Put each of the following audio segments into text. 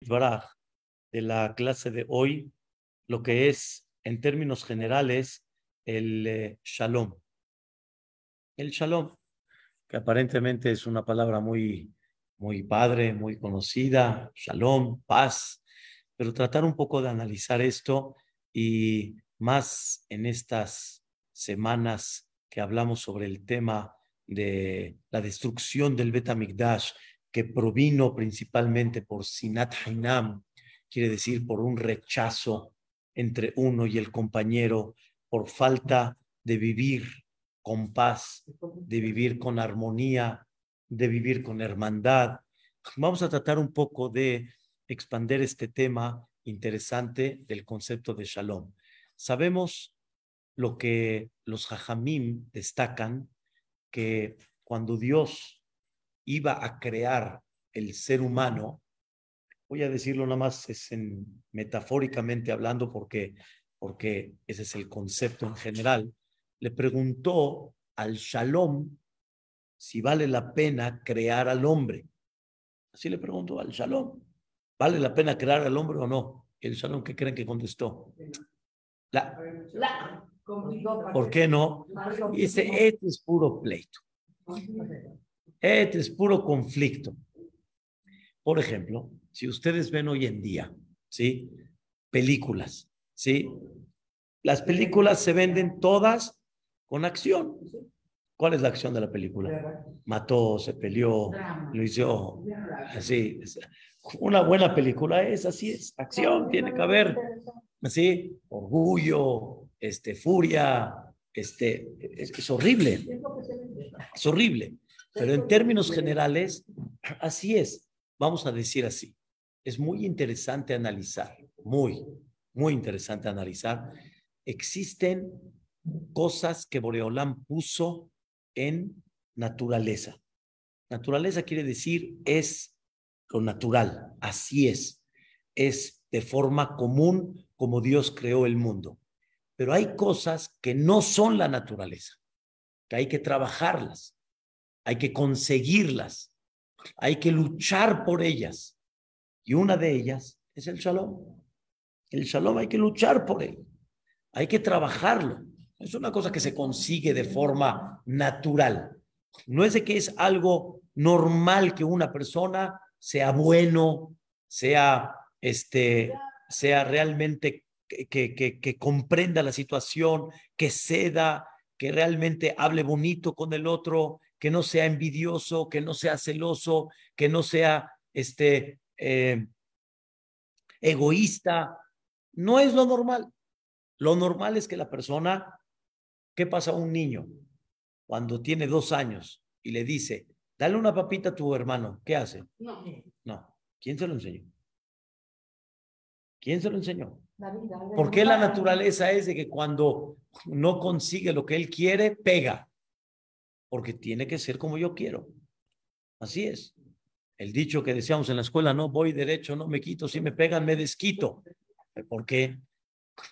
de la clase de hoy, lo que es, en términos generales, el eh, shalom. El shalom, que aparentemente es una palabra muy, muy padre, muy conocida, shalom, paz, pero tratar un poco de analizar esto y más en estas semanas que hablamos sobre el tema de la destrucción del Bet que provino principalmente por Sinat Hainam, quiere decir por un rechazo entre uno y el compañero, por falta de vivir con paz, de vivir con armonía, de vivir con hermandad. Vamos a tratar un poco de expander este tema interesante del concepto de shalom. Sabemos lo que los jajamim destacan, que cuando Dios iba a crear el ser humano, voy a decirlo nada más es en, metafóricamente hablando porque, porque ese es el concepto en general, le preguntó al Shalom si vale la pena crear al hombre. Así le preguntó al Shalom, ¿vale la pena crear al hombre o no? El Shalom, ¿qué creen que contestó? La, ¿Por qué no? Dice, este es puro pleito. Este es puro conflicto. Por ejemplo, si ustedes ven hoy en día, ¿sí? Películas, ¿sí? Las películas se venden todas con acción. ¿Cuál es la acción de la película? Mató, se peleó, lo hizo así. Una buena película es así, es acción, tiene que haber así, orgullo, este, furia, este, es, es horrible, es horrible. Pero en términos generales, así es, vamos a decir así. Es muy interesante analizar, muy, muy interesante analizar. Existen cosas que Boreolán puso en naturaleza. Naturaleza quiere decir es lo natural, así es. Es de forma común como Dios creó el mundo. Pero hay cosas que no son la naturaleza, que hay que trabajarlas, hay que conseguirlas, hay que luchar por ellas. Y una de ellas es el shalom. El shalom hay que luchar por él, hay que trabajarlo. Es una cosa que se consigue de forma natural. No es de que es algo normal que una persona sea bueno, sea este, sea realmente que, que, que, comprenda la situación, que ceda, que realmente hable bonito con el otro, que no sea envidioso, que no sea celoso, que no sea este, eh, egoísta. No es lo normal. Lo normal es que la persona, ¿qué pasa a un niño cuando tiene dos años y le dice, dale una papita a tu hermano? ¿Qué hace? No. No. ¿Quién se lo enseñó? ¿Quién se lo enseñó? ¿Por qué la naturaleza es de que cuando no consigue lo que él quiere, pega? Porque tiene que ser como yo quiero. Así es. El dicho que decíamos en la escuela, no voy derecho, no me quito, si me pegan, me desquito. ¿Por qué?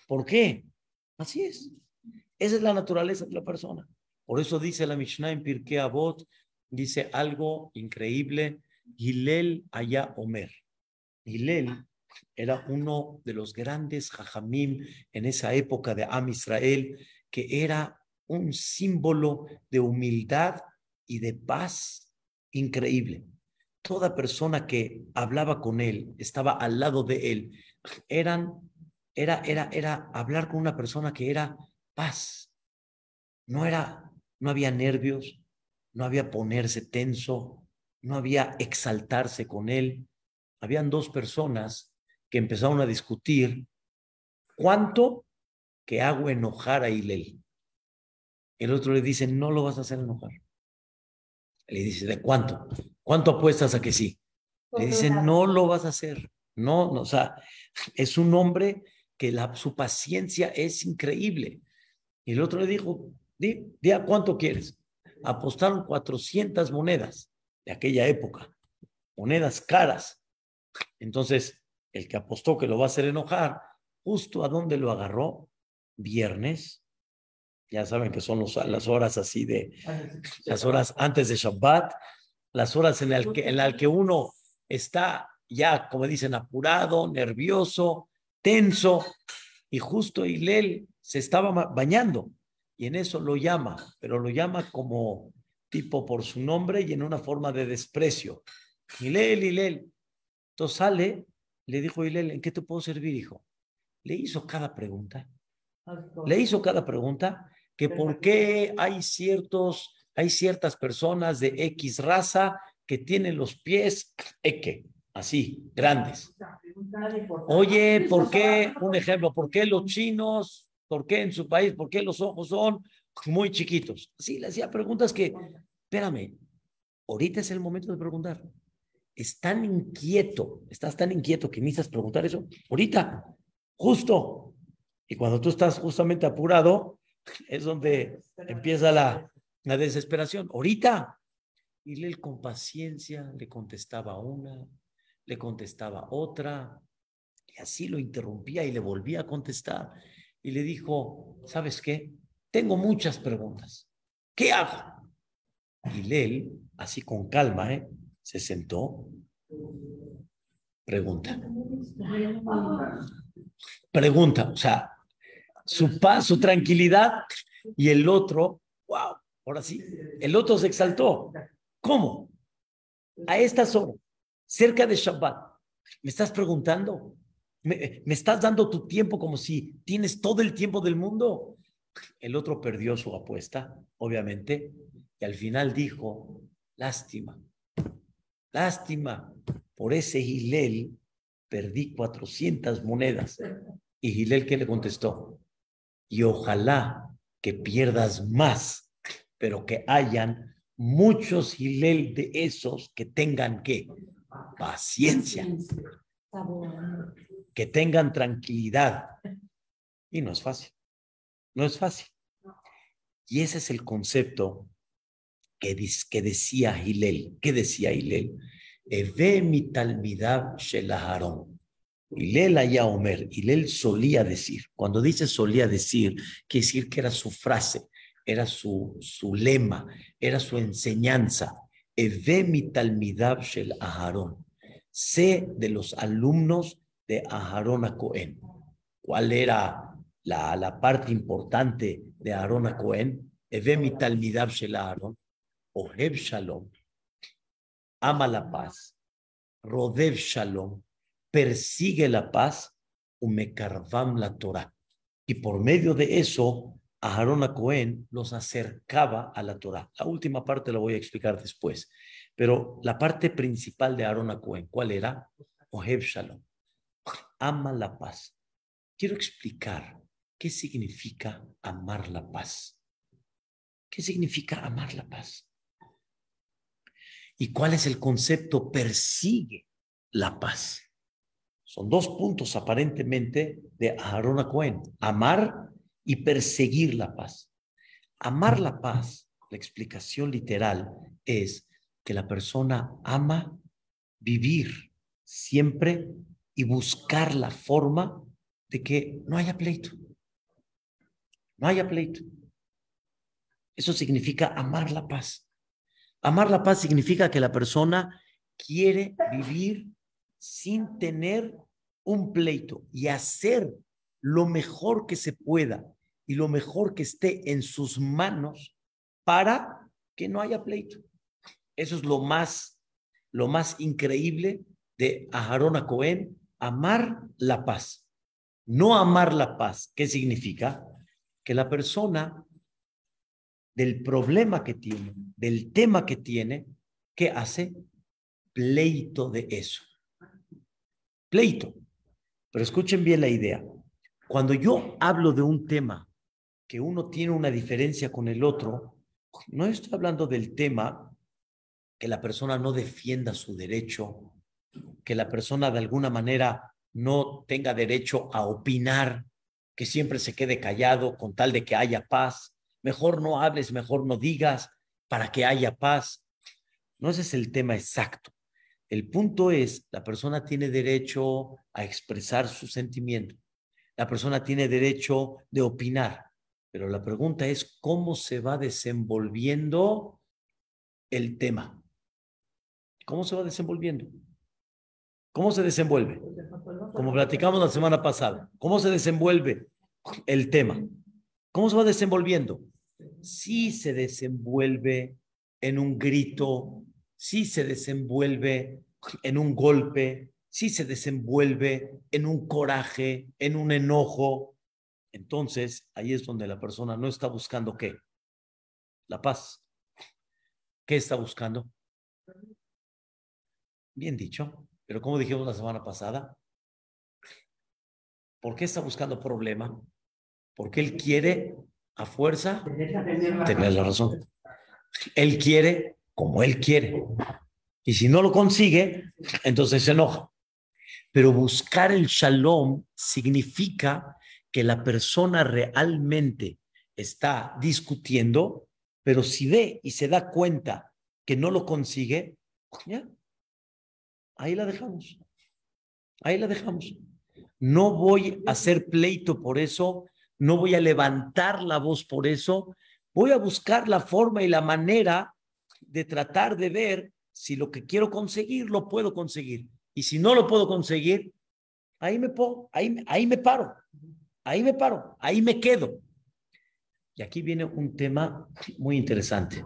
¿Por qué? Así es. Esa es la naturaleza de la persona. Por eso dice la Mishnah en Pirkei Avot, dice algo increíble, Gilel Aya Omer. Gilel era uno de los grandes jajamim en esa época de Am Israel, que era un símbolo de humildad y de paz increíble. Toda persona que hablaba con él, estaba al lado de él, eran, era, era, era hablar con una persona que era paz. No era, no había nervios, no había ponerse tenso, no había exaltarse con él. Habían dos personas que empezaron a discutir cuánto que hago enojar a Hilel. El otro le dice, no lo vas a hacer enojar. Le dice, ¿de cuánto? ¿Cuánto apuestas a que sí? Le dice, no lo vas a hacer. No, no o sea, es un hombre que la, su paciencia es increíble. Y el otro le dijo, di, di a cuánto quieres. Apostaron 400 monedas de aquella época, monedas caras. Entonces, el que apostó que lo va a hacer enojar, justo a dónde lo agarró, viernes, ya saben que son las horas así de, las horas antes de Shabbat, las horas en las que, en la que uno está ya, como dicen, apurado, nervioso, tenso, y justo Hilel se estaba bañando, y en eso lo llama, pero lo llama como tipo por su nombre y en una forma de desprecio. Hilel, Hilel. Entonces sale, le dijo Hilel, ¿en qué te puedo servir, hijo? Le hizo cada pregunta. Le hizo cada pregunta que por qué hay ciertos, hay ciertas personas de X raza que tienen los pies eque, así, grandes. Oye, ¿por qué, un ejemplo, por qué los chinos, por qué en su país, por qué los ojos son muy chiquitos? Sí, le hacía preguntas que, espérame, ahorita es el momento de preguntar. Es tan inquieto, estás tan inquieto que necesitas preguntar eso. Ahorita, justo. Y cuando tú estás justamente apurado, es donde empieza la, la desesperación. Ahorita. Y él con paciencia le contestaba una, le contestaba otra, y así lo interrumpía y le volvía a contestar. Y le dijo, ¿sabes qué? Tengo muchas preguntas. ¿Qué hago? Y Lel, así con calma, ¿eh? se sentó. Pregunta. Pregunta, o sea, su paz, su tranquilidad y el otro, wow, ahora sí, el otro se exaltó. ¿Cómo? A estas horas, cerca de Shabbat, me estás preguntando, me, me estás dando tu tiempo como si tienes todo el tiempo del mundo. El otro perdió su apuesta, obviamente, y al final dijo, lástima, lástima, por ese Gilel perdí 400 monedas. Y Gilel, ¿qué le contestó? Y ojalá que pierdas más, pero que hayan muchos Gilel de esos que tengan que paciencia, que tengan tranquilidad. Y no es fácil, no es fácil. Y ese es el concepto que, que decía Gilel. ¿Qué decía Gilel? Eve mi talmidab shelaharon. Hilel allá Omer, Hilel solía decir, cuando dice solía decir, quiere decir que era su frase, era su, su lema, era su enseñanza. Eve mi talmidab shel Aharón. Sé de los alumnos de Aharón a Cohen. ¿Cuál era la, la parte importante de Aharón a Cohen? Eve mi talmidab shel Aharón. Oheb Shalom ama la paz, Rodev Shalom, persigue la paz, Umekarvam la Torah. Y por medio de eso, Aarón a Cohen los acercaba a la Torah. La última parte la voy a explicar después. Pero la parte principal de Aarón a Cohen, ¿cuál era? Oheb Shalom. Ama la paz. Quiero explicar qué significa amar la paz. ¿Qué significa amar la paz? ¿Y cuál es el concepto? Persigue la paz. Son dos puntos aparentemente de Aarón a Cohen. Amar y perseguir la paz. Amar la paz, la explicación literal es que la persona ama vivir siempre y buscar la forma de que no haya pleito. No haya pleito. Eso significa amar la paz. Amar la paz significa que la persona quiere vivir sin tener un pleito y hacer lo mejor que se pueda y lo mejor que esté en sus manos para que no haya pleito. Eso es lo más, lo más increíble de Aharón a Cohen, amar la paz. No amar la paz, ¿qué significa? Que la persona del problema que tiene, del tema que tiene, ¿qué hace? Pleito de eso. Pleito. Pero escuchen bien la idea. Cuando yo hablo de un tema que uno tiene una diferencia con el otro, no estoy hablando del tema que la persona no defienda su derecho, que la persona de alguna manera no tenga derecho a opinar, que siempre se quede callado con tal de que haya paz mejor no hables, mejor no digas, para que haya paz. No ese es el tema exacto. El punto es, la persona tiene derecho a expresar su sentimiento. La persona tiene derecho de opinar. Pero la pregunta es cómo se va desenvolviendo el tema. ¿Cómo se va desenvolviendo? ¿Cómo se desenvuelve? Como platicamos la semana pasada. ¿Cómo se desenvuelve el tema? ¿Cómo se va desenvolviendo? Sí se desenvuelve en un grito, sí se desenvuelve en un golpe, sí se desenvuelve en un coraje, en un enojo. Entonces, ahí es donde la persona no está buscando qué? La paz. ¿Qué está buscando? Bien dicho, pero como dijimos la semana pasada, ¿por qué está buscando problema? Porque él quiere a fuerza tener la razón. Él quiere como él quiere. Y si no lo consigue, entonces se enoja. Pero buscar el shalom significa que la persona realmente está discutiendo, pero si ve y se da cuenta que no lo consigue, ya, ahí la dejamos. Ahí la dejamos. No voy a hacer pleito por eso, no voy a levantar la voz por eso, voy a buscar la forma y la manera de tratar de ver si lo que quiero conseguir lo puedo conseguir. Y si no lo puedo conseguir, ahí me pongo, ahí, ahí me paro, ahí me paro, ahí me quedo. Y aquí viene un tema muy interesante.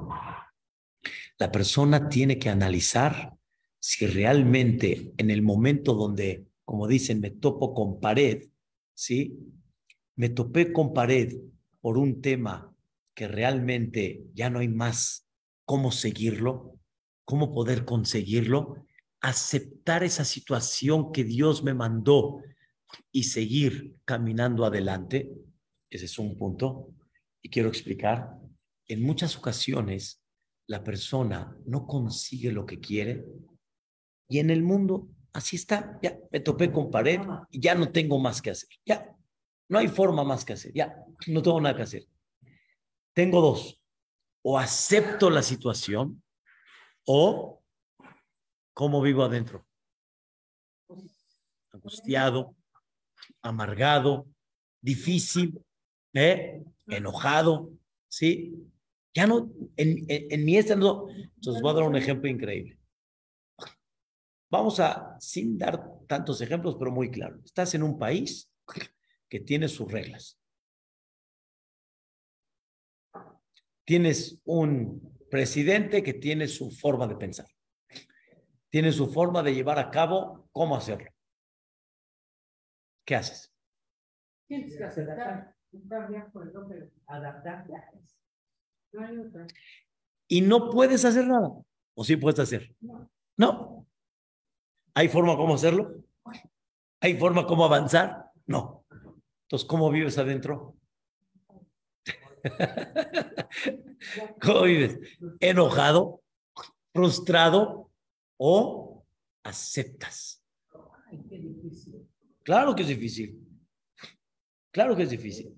La persona tiene que analizar si realmente en el momento donde, como dicen, me topo con pared, ¿sí? Me topé con pared por un tema que realmente ya no hay más cómo seguirlo, cómo poder conseguirlo, aceptar esa situación que Dios me mandó y seguir caminando adelante. Ese es un punto. Y quiero explicar, en muchas ocasiones la persona no consigue lo que quiere y en el mundo, así está, ya me topé con pared y ya no tengo más que hacer. Ya, no hay forma más que hacer. Ya, no tengo nada que hacer. Tengo dos. O acepto la situación o cómo vivo adentro. Angustiado, amargado, difícil, ¿eh? enojado, ¿sí? Ya no, en, en, mi este no. Entonces voy a dar un ejemplo increíble. Vamos a, sin dar tantos ejemplos, pero muy claro. Estás en un país que tiene sus reglas. Tienes un presidente que tiene su forma de pensar. Tiene su forma de llevar a cabo cómo hacerlo. ¿Qué haces? Tienes que aceptar. Adaptar. Y no puedes hacer nada. ¿O sí puedes hacer? No. No. ¿Hay forma cómo hacerlo? ¿Hay forma cómo avanzar? No. Entonces, ¿cómo vives adentro? ¿Cómo vives? ¿Enojado? ¿Frustrado? ¿O aceptas? Claro que es difícil. Claro que es difícil.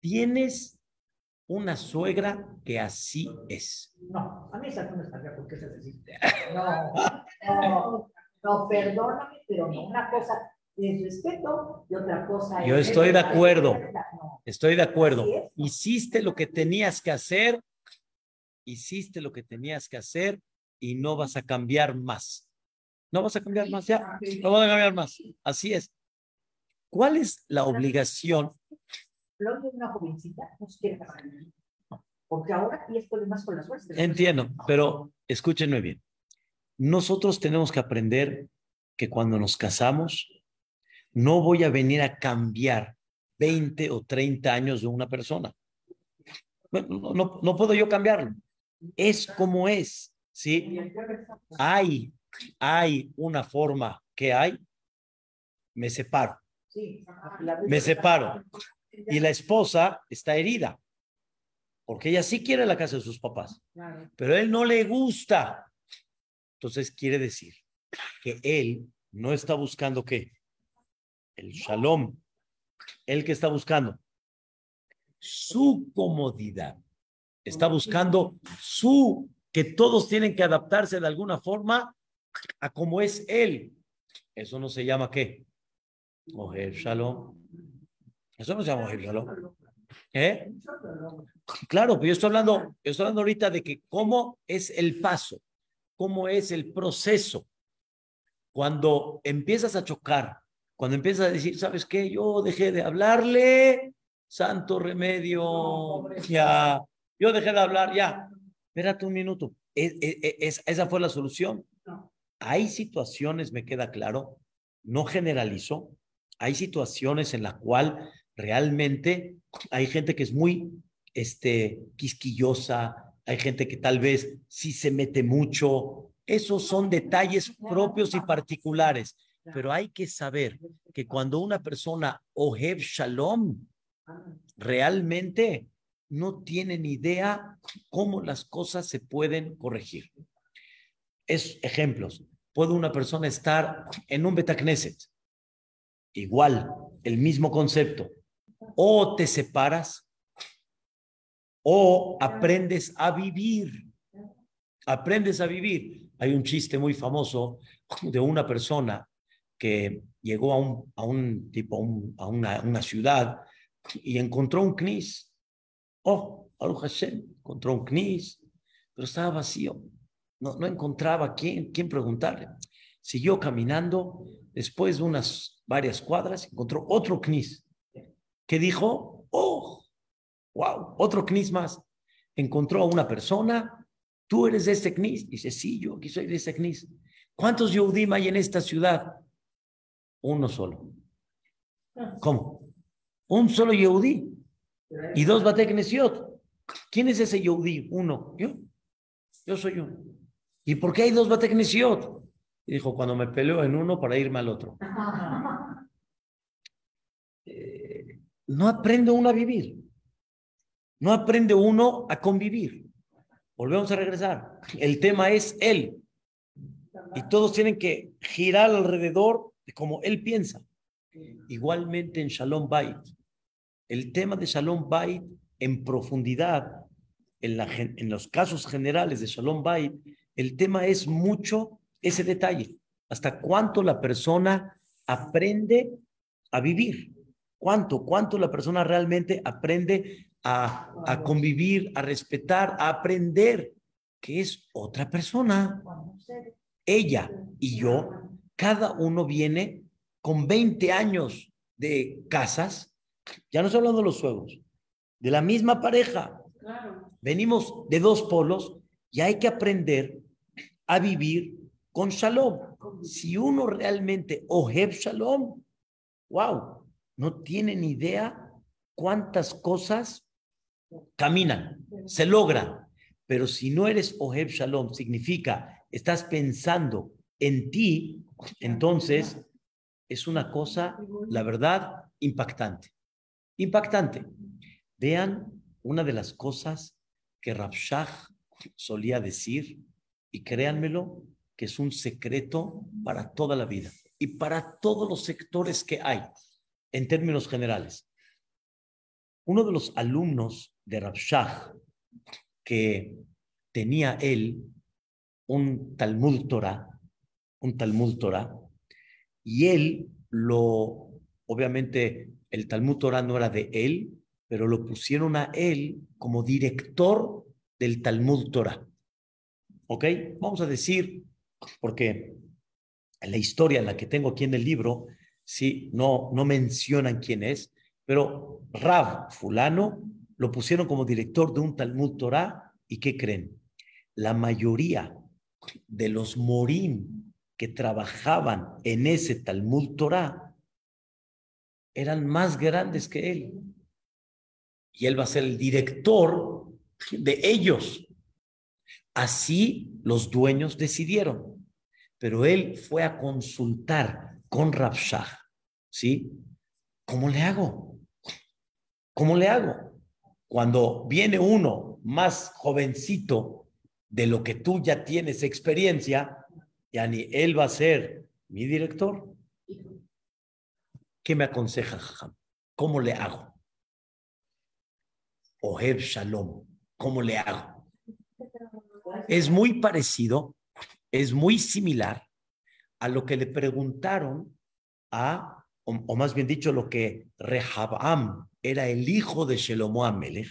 Tienes una suegra que así es. No, a mí esa no me sabía por qué se decide. No, no. No, perdóname, pero no. Una cosa es respeto y otra cosa es. Yo estoy de acuerdo. Estoy de acuerdo. Hiciste lo que tenías que hacer. Hiciste lo que tenías que hacer y no vas a cambiar más. No vas a cambiar más, ya. No vas a cambiar más. Así es. ¿Cuál es la obligación? una jovencita no quiere Porque ahora tienes problemas con la suerte. Entiendo, pero escúchenme bien nosotros tenemos que aprender que cuando nos casamos, no voy a venir a cambiar 20 o 30 años de una persona. No, no, puedo yo cambiarlo. Es como es, ¿sí? Hay, hay una forma que hay, me separo. Me separo. Y la esposa está herida, porque ella sí quiere la casa de sus papás, pero a él no le gusta. Entonces quiere decir que él no está buscando qué? El shalom. Él que está buscando su comodidad. Está buscando su, que todos tienen que adaptarse de alguna forma a como es él. Eso no se llama qué? Mujer shalom. Eso no se llama mujer shalom. ¿Eh? Claro, pero yo estoy hablando, yo estoy hablando ahorita de que cómo es el paso cómo es el proceso. Cuando empiezas a chocar, cuando empiezas a decir, ¿sabes qué? Yo dejé de hablarle, santo remedio, ya, yo dejé de hablar, ya, espérate un minuto. ¿Es, es, esa fue la solución? Hay situaciones, me queda claro, no generalizo, hay situaciones en las cuales realmente hay gente que es muy este, quisquillosa, hay gente que tal vez sí se mete mucho. Esos son detalles propios y particulares, pero hay que saber que cuando una persona ojev shalom, realmente no tiene ni idea cómo las cosas se pueden corregir. Es ejemplos. Puede una persona estar en un Betacneset, igual, el mismo concepto. O te separas o aprendes a vivir. Aprendes a vivir. Hay un chiste muy famoso de una persona que llegó a un, a un tipo, a, una, una, ciudad y encontró un knis. Oh, Aruch Hashem, encontró un knis, pero estaba vacío. No, no encontraba quién, quién preguntarle. Siguió caminando. Después de unas varias cuadras, encontró otro knis que dijo, oh, wow, otro knis más. Encontró a una persona, tú eres de este knis. Dice, sí, yo aquí soy de este knis. ¿Cuántos Yehudim hay en esta ciudad? Uno solo. ¿Cómo? Un solo Yehudí y dos Bateknesiot. ¿Quién es ese Yehudí? Uno. Yo. Yo soy uno. ¿Y por qué hay dos Bateknesiot? Y dijo, cuando me peleo en uno para irme al otro. Eh, no aprende uno a vivir. No aprende uno a convivir. Volvemos a regresar. El tema es él. Y todos tienen que girar alrededor como él piensa. Igualmente en Shalom Bait, el tema de Shalom Bait en profundidad, en, la, en los casos generales de Shalom Bait, el tema es mucho ese detalle, hasta cuánto la persona aprende a vivir, cuánto, cuánto la persona realmente aprende a, a convivir, a respetar, a aprender que es otra persona. Ella y yo cada uno viene con 20 años de casas, ya no estoy hablando de los suegros, de la misma pareja. Venimos de dos polos y hay que aprender a vivir con shalom. Si uno realmente ojeb shalom, wow, no tiene ni idea cuántas cosas caminan, se logran. Pero si no eres ojeb shalom, significa estás pensando en ti, entonces es una cosa, la verdad, impactante. Impactante. Vean una de las cosas que Rabshah solía decir, y créanmelo, que es un secreto para toda la vida y para todos los sectores que hay en términos generales. Uno de los alumnos de Rabshah que tenía él un Talmud Torah, un Talmud Torah, y él lo, obviamente el Talmud Torah no era de él, pero lo pusieron a él como director del Talmud Torah. ¿Ok? Vamos a decir, porque en la historia en la que tengo aquí en el libro, sí, no, no mencionan quién es, pero Rav fulano lo pusieron como director de un Talmud Torah y ¿qué creen? La mayoría de los morim que trabajaban en ese Talmud Torah eran más grandes que él. Y él va a ser el director de ellos. Así los dueños decidieron. Pero él fue a consultar con Rabshah. ¿Sí? ¿Cómo le hago? ¿Cómo le hago? Cuando viene uno más jovencito de lo que tú ya tienes experiencia, ni él va a ser mi director. ¿Qué me aconseja, ¿Cómo le hago? Oher Shalom, ¿cómo le hago? Es muy parecido, es muy similar a lo que le preguntaron a, o, más bien dicho, lo que Rehabam era el hijo de Shelomo Amelech.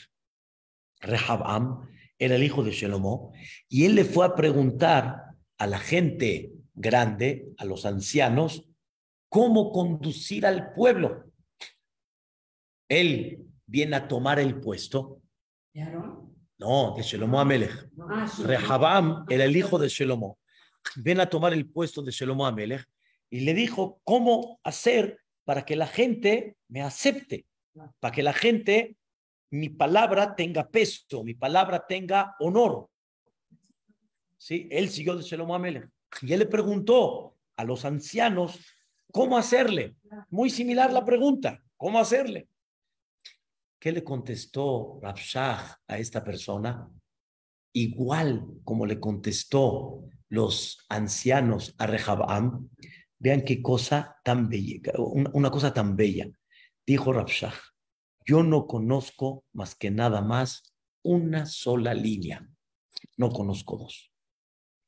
Rehabam era el hijo de Shelomo, y él le fue a preguntar a la gente grande, a los ancianos, cómo conducir al pueblo. Él viene a tomar el puesto. No, de Shelomo Amelech. Ah, Rehabam era el hijo de Shelomo. Viene a tomar el puesto de Shelomo Amelech y le dijo cómo hacer para que la gente me acepte, para que la gente, mi palabra tenga peso, mi palabra tenga honor. ¿Sí? Él siguió de Shelomo Amelech. Y él le preguntó a los ancianos cómo hacerle. Muy similar la pregunta, ¿cómo hacerle? ¿Qué le contestó Rabshah a esta persona? Igual como le contestó los ancianos a Rehabam, vean qué cosa tan bella, una, una cosa tan bella. Dijo Rabshah, yo no conozco más que nada más una sola línea, no conozco dos.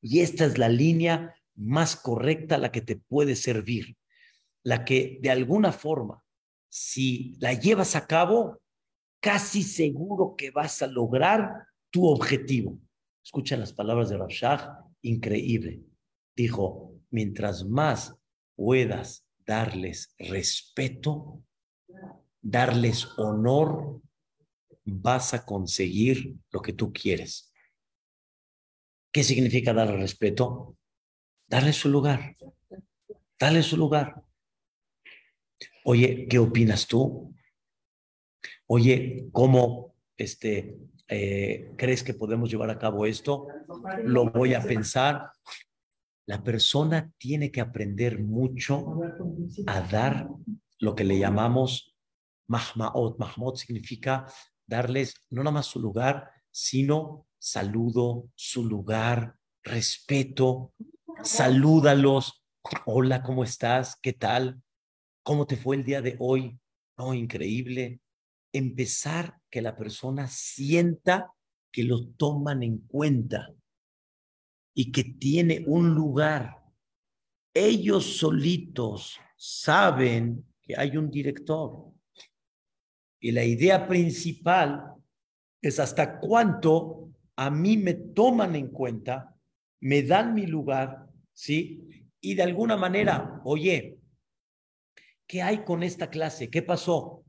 Y esta es la línea más correcta, la que te puede servir, la que de alguna forma, si la llevas a cabo, casi seguro que vas a lograr tu objetivo. Escucha las palabras de Rabshah, increíble. Dijo, mientras más puedas darles respeto, darles honor, vas a conseguir lo que tú quieres. ¿Qué significa darle respeto? Darle su lugar. Dale su lugar. Oye, ¿qué opinas tú? Oye, ¿cómo este, eh, crees que podemos llevar a cabo esto? Lo voy a pensar. La persona tiene que aprender mucho a dar lo que le llamamos mahmaot. Mahmaot significa darles no nada más su lugar, sino saludo, su lugar, respeto, salúdalos. Hola, ¿cómo estás? ¿Qué tal? ¿Cómo te fue el día de hoy? No, increíble. Empezar que la persona sienta que lo toman en cuenta y que tiene un lugar. Ellos solitos saben que hay un director. Y la idea principal es hasta cuánto a mí me toman en cuenta, me dan mi lugar, ¿sí? Y de alguna manera, oye, ¿qué hay con esta clase? ¿Qué pasó?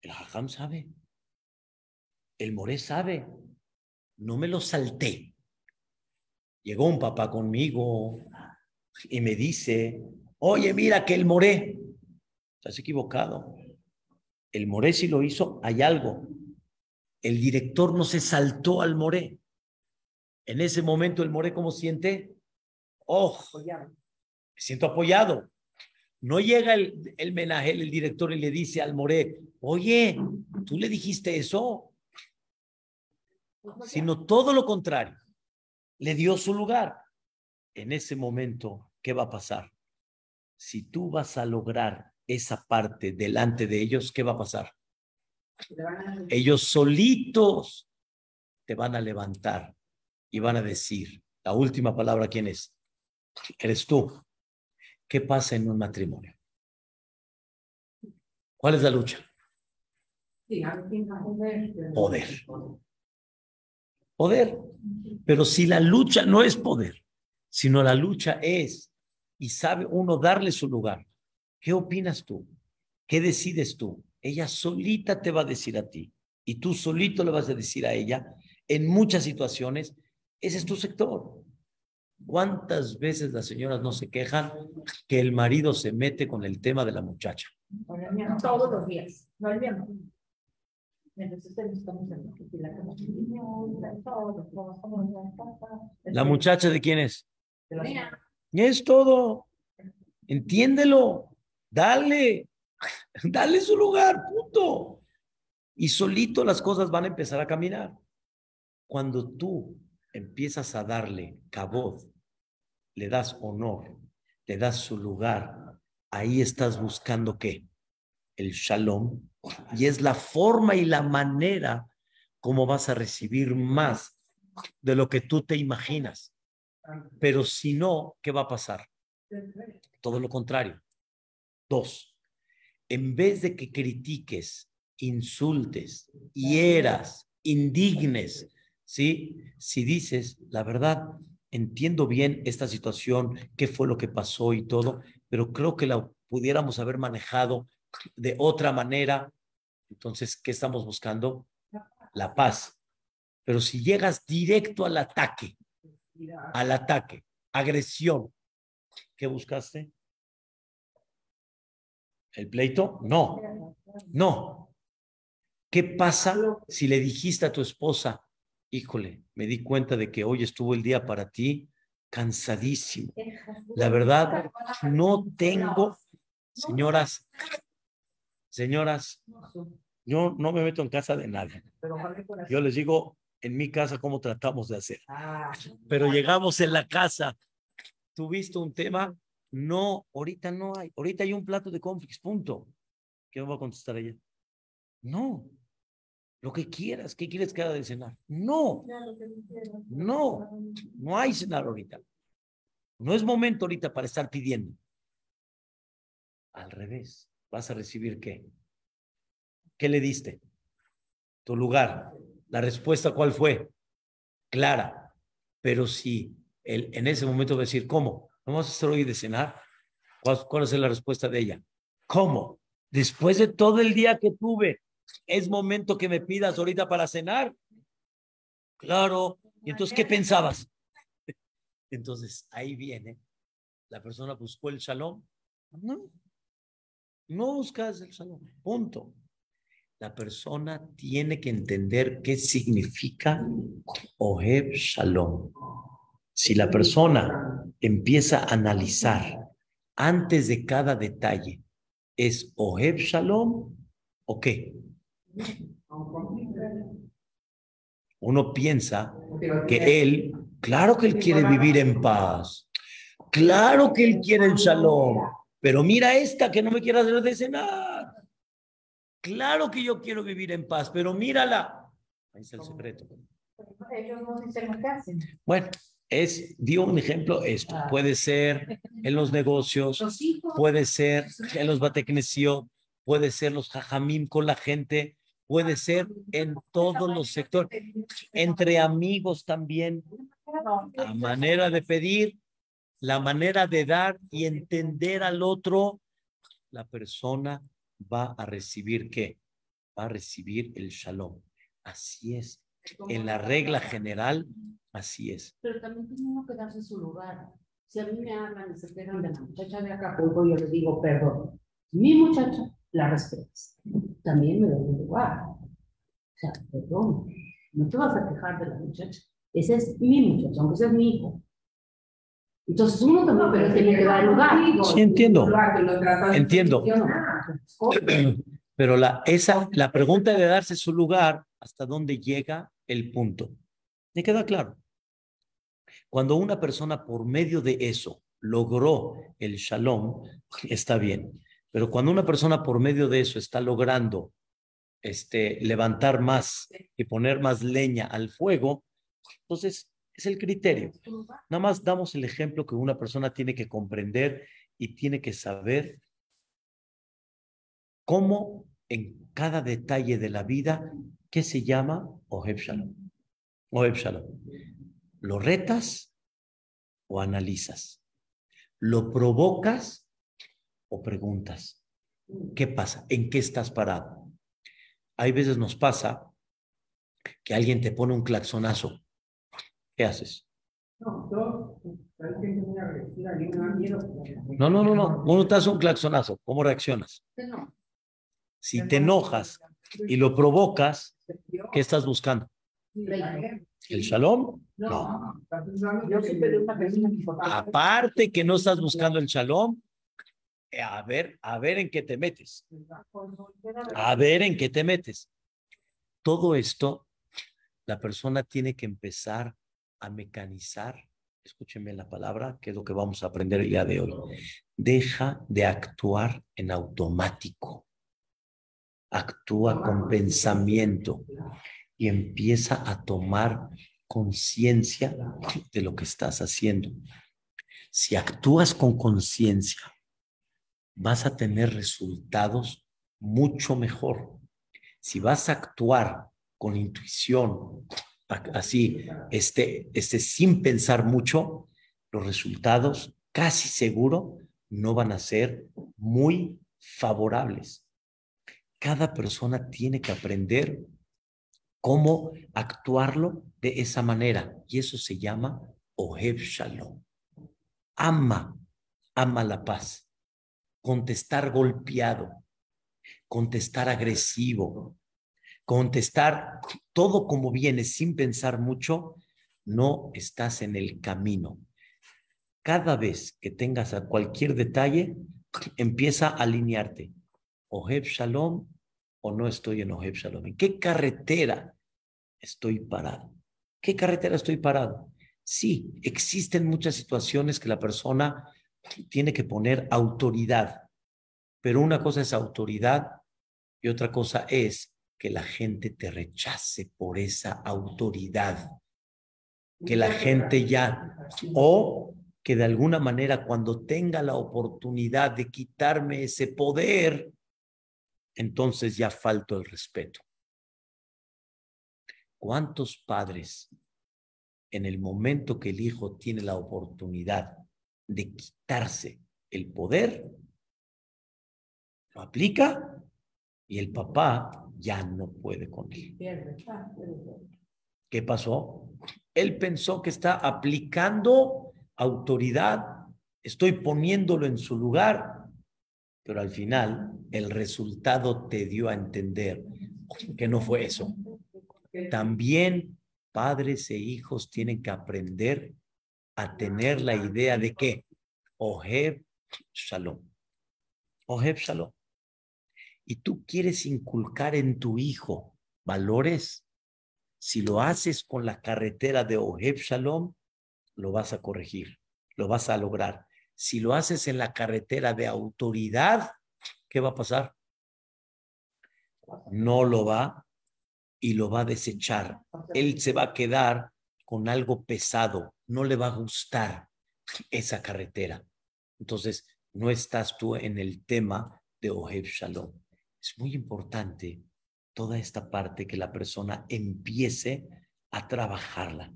El Hajam sabe. El Moré sabe. No me lo salté. Llegó un papá conmigo y me dice, oye, mira que el Moré, estás equivocado. El Moré si lo hizo, hay algo. El director no se saltó al Moré. En ese momento el More, ¿cómo siente? Oh, me siento apoyado. No llega el, el menajel, el director, y le dice al More, oye, ¿tú le dijiste eso? Sino todo lo contrario. Le dio su lugar. En ese momento, ¿qué va a pasar? Si tú vas a lograr esa parte delante de ellos, ¿qué va a pasar? Ellos solitos te van a levantar y van a decir, la última palabra, ¿quién es? Eres tú. ¿Qué pasa en un matrimonio? ¿Cuál es la lucha? Poder. Poder. Pero si la lucha no es poder, sino la lucha es, y sabe uno darle su lugar, ¿qué opinas tú? ¿Qué decides tú? Ella solita te va a decir a ti y tú solito le vas a decir a ella en muchas situaciones ese es tu sector. ¿Cuántas veces las señoras no se quejan que el marido se mete con el tema de la muchacha? Todos los días. No el. ¿La muchacha de quién es? Mira. Es todo. Entiéndelo. Dale. Dale su lugar. Punto. Y solito las cosas van a empezar a caminar. Cuando tú empiezas a darle cabod, le das honor, le das su lugar, ahí estás buscando qué? El shalom. Y es la forma y la manera como vas a recibir más de lo que tú te imaginas. Pero si no, ¿qué va a pasar? Todo lo contrario. Dos, en vez de que critiques, insultes, hieras, indignes, ¿sí? Si dices, la verdad, entiendo bien esta situación, qué fue lo que pasó y todo, pero creo que la pudiéramos haber manejado de otra manera. Entonces, ¿qué estamos buscando? La paz. Pero si llegas directo al ataque, al ataque, agresión, ¿qué buscaste? ¿El pleito? No, no. ¿Qué pasa si le dijiste a tu esposa, híjole, me di cuenta de que hoy estuvo el día para ti cansadísimo? La verdad, no tengo, señoras, señoras, yo no me meto en casa de nadie. Yo les digo en mi casa cómo tratamos de hacer. Pero llegamos en la casa, tuviste un tema, no, ahorita no hay, ahorita hay un plato de conflicts, punto. ¿Qué me va a contestar ella? No, lo que quieras, ¿qué quieres que haga de cenar? No, no, no hay cenar ahorita. No es momento ahorita para estar pidiendo. Al revés, vas a recibir qué? ¿Qué le diste? Tu lugar. La respuesta, ¿cuál fue? Clara. Pero si él, en ese momento va a decir, ¿cómo? ¿No vamos a hacer hoy de cenar? ¿Cuál, ¿Cuál es la respuesta de ella? ¿Cómo? Después de todo el día que tuve, ¿es momento que me pidas ahorita para cenar? Claro. ¿Y entonces qué pensabas? Entonces ahí viene, la persona buscó el shalom. No, no buscas el shalom. Punto. La persona tiene que entender qué significa Oheb Shalom. Si la persona empieza a analizar antes de cada detalle, ¿es Oheb Shalom o qué? Uno piensa que él, claro que él quiere vivir en paz, claro que él quiere el shalom, pero mira esta que no me quiere hacer de cenar. Claro que yo quiero vivir en paz, pero mírala. Ahí está el secreto. Ellos no dicen. Bueno, es, dio un ejemplo esto. Ah. Puede ser en los negocios, puede ser en los bateknesio, puede ser los jajamim con la gente, puede ser en todos los sectores, entre amigos también. La manera de pedir, la manera de dar y entender al otro, la persona va a recibir qué? Va a recibir el shalom. Así es. En la regla general, así es. Pero también tiene uno que darse su lugar. Si a mí me hablan y se quejan de la muchacha de Acapulco, yo les digo, perdón, mi muchacha la respetas. También me doy un lugar. O sea, perdón, no te vas a quejar de la muchacha. Ese es mi muchacha, aunque sea mi hijo. Entonces uno también pero tiene que dar lugar. Sí, entiendo. Entiendo. Entiendo. Pero la, esa, la pregunta de darse su lugar, ¿hasta dónde llega el punto? ¿Me queda claro? Cuando una persona por medio de eso logró el shalom, está bien. Pero cuando una persona por medio de eso está logrando este, levantar más y poner más leña al fuego, entonces es el criterio. Nada más damos el ejemplo que una persona tiene que comprender y tiene que saber cómo en cada detalle de la vida, ¿qué se llama Oheb Shalom? Oheb Shalom. ¿Lo retas o analizas? ¿Lo provocas o preguntas? ¿Qué pasa? ¿En qué estás parado? Hay veces nos pasa que alguien te pone un claxonazo. ¿Qué haces? No, yo. No, no, no, no. Uno te hace un claxonazo. ¿Cómo reaccionas? Si te enojas y lo provocas, ¿qué estás buscando? ¿El shalom? No. Aparte que no estás buscando el shalom, a ver, a ver en qué te metes. A ver en qué te metes. Todo esto, la persona tiene que empezar a mecanizar. Escúchenme la palabra, que es lo que vamos a aprender el día de hoy. Deja de actuar en automático. Actúa con pensamiento y empieza a tomar conciencia de lo que estás haciendo. Si actúas con conciencia, vas a tener resultados mucho mejor. Si vas a actuar con intuición, así, este, este, sin pensar mucho, los resultados casi seguro no van a ser muy favorables. Cada persona tiene que aprender cómo actuarlo de esa manera y eso se llama Oheb Shalom. Ama, ama la paz. Contestar golpeado, contestar agresivo, contestar todo como viene sin pensar mucho, no estás en el camino. Cada vez que tengas a cualquier detalle, empieza a alinearte. Ojeb Shalom o no estoy en Ojeb Shalom. ¿En qué carretera estoy parado? ¿Qué carretera estoy parado? Sí, existen muchas situaciones que la persona tiene que poner autoridad, pero una cosa es autoridad y otra cosa es que la gente te rechace por esa autoridad, que la gente ya, o que de alguna manera cuando tenga la oportunidad de quitarme ese poder, entonces ya falto el respeto. ¿Cuántos padres en el momento que el hijo tiene la oportunidad de quitarse el poder, lo aplica y el papá ya no puede con él. ¿Qué pasó? Él pensó que está aplicando autoridad, estoy poniéndolo en su lugar, pero al final el resultado te dio a entender que no fue eso. También padres e hijos tienen que aprender a tener la idea de que Oheb Shalom. Oheb Shalom y tú quieres inculcar en tu hijo valores, si lo haces con la carretera de Oheb Shalom, lo vas a corregir, lo vas a lograr. Si lo haces en la carretera de autoridad, ¿qué va a pasar? No lo va y lo va a desechar. Él se va a quedar con algo pesado, no le va a gustar esa carretera. Entonces, no estás tú en el tema de Oheb Shalom es muy importante toda esta parte que la persona empiece a trabajarla,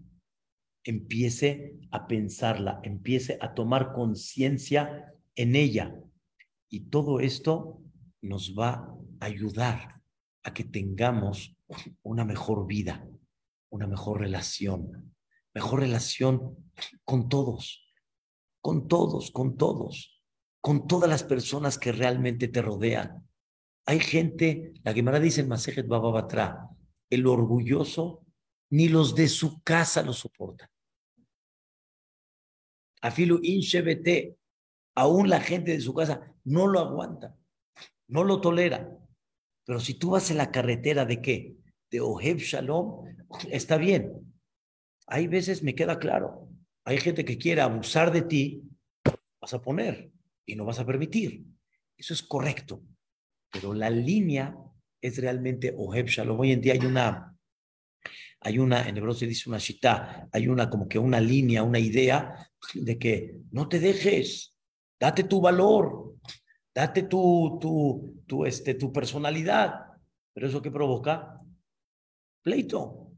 empiece a pensarla, empiece a tomar conciencia en ella. Y todo esto nos va a ayudar a que tengamos una mejor vida, una mejor relación, mejor relación con todos, con todos, con todos, con todas las personas que realmente te rodean. Hay gente, la Gemara dice en Masejet Bababatra, el orgulloso ni los de su casa lo soportan. Afilu inshebete, aún la gente de su casa no lo aguanta, no lo tolera. Pero si tú vas en la carretera de qué? De Oheb Shalom, está bien. Hay veces me queda claro, hay gente que quiere abusar de ti, vas a poner y no vas a permitir. Eso es correcto pero la línea es realmente Oheb Shalom. Hoy en día hay una, hay una, en hebreo se dice una shita, hay una como que una línea, una idea de que no te dejes, date tu valor, date tu, tu, tu, este, tu personalidad. Pero eso que provoca pleito.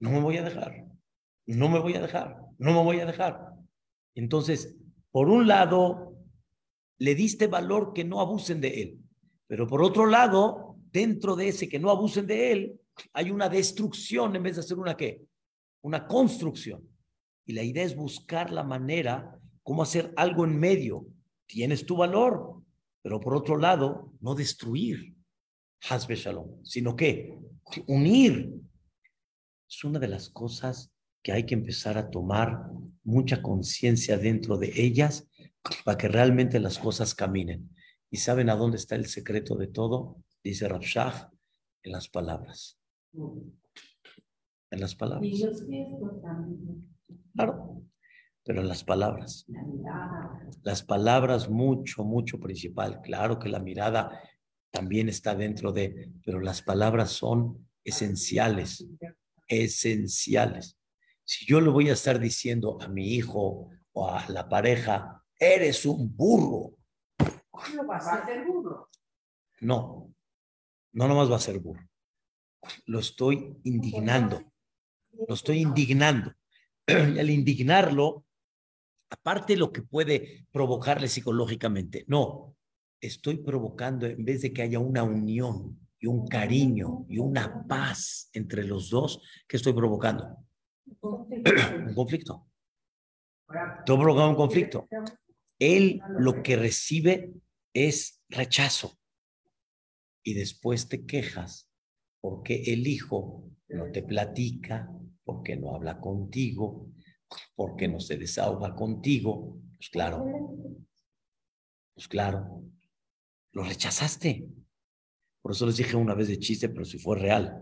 No me voy a dejar, no me voy a dejar, no me voy a dejar. Entonces, por un lado, le diste valor que no abusen de él. Pero por otro lado, dentro de ese que no abusen de él, hay una destrucción en vez de hacer una qué? Una construcción. Y la idea es buscar la manera cómo hacer algo en medio. Tienes tu valor, pero por otro lado, no destruir Hasbe Shalom, sino que unir. Es una de las cosas que hay que empezar a tomar mucha conciencia dentro de ellas para que realmente las cosas caminen. ¿Y saben a dónde está el secreto de todo? Dice Rabshah, en las palabras. En las palabras. Claro, pero en las palabras. Las palabras mucho, mucho principal. Claro que la mirada también está dentro de, pero las palabras son esenciales, esenciales. Si yo le voy a estar diciendo a mi hijo o a la pareja, eres un burro, no va a ser burro. No, no nomás va a ser burro. Lo estoy indignando. lo estoy indignando. Al indignarlo, aparte lo que puede provocarle psicológicamente, no, estoy provocando, en vez de que haya una unión y un cariño y una paz entre los dos, ¿qué estoy provocando? un conflicto. Estoy provocando un conflicto. Él lo que recibe es rechazo. Y después te quejas porque el hijo no te platica, porque no habla contigo, porque no se desahoga contigo. Pues claro, pues claro, lo rechazaste. Por eso les dije una vez de chiste, pero si fue real.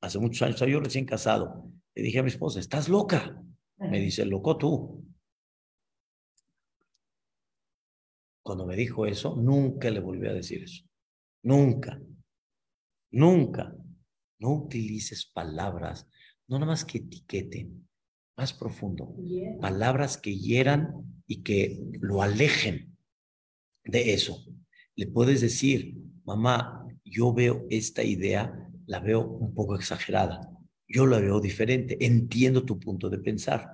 Hace muchos años, yo recién casado, le dije a mi esposa, ¿estás loca? Me dice, loco tú. Cuando me dijo eso, nunca le volví a decir eso. Nunca. Nunca. No utilices palabras, no nada más que etiqueten, más profundo. Palabras que hieran y que lo alejen de eso. Le puedes decir, mamá, yo veo esta idea, la veo un poco exagerada. Yo la veo diferente. Entiendo tu punto de pensar.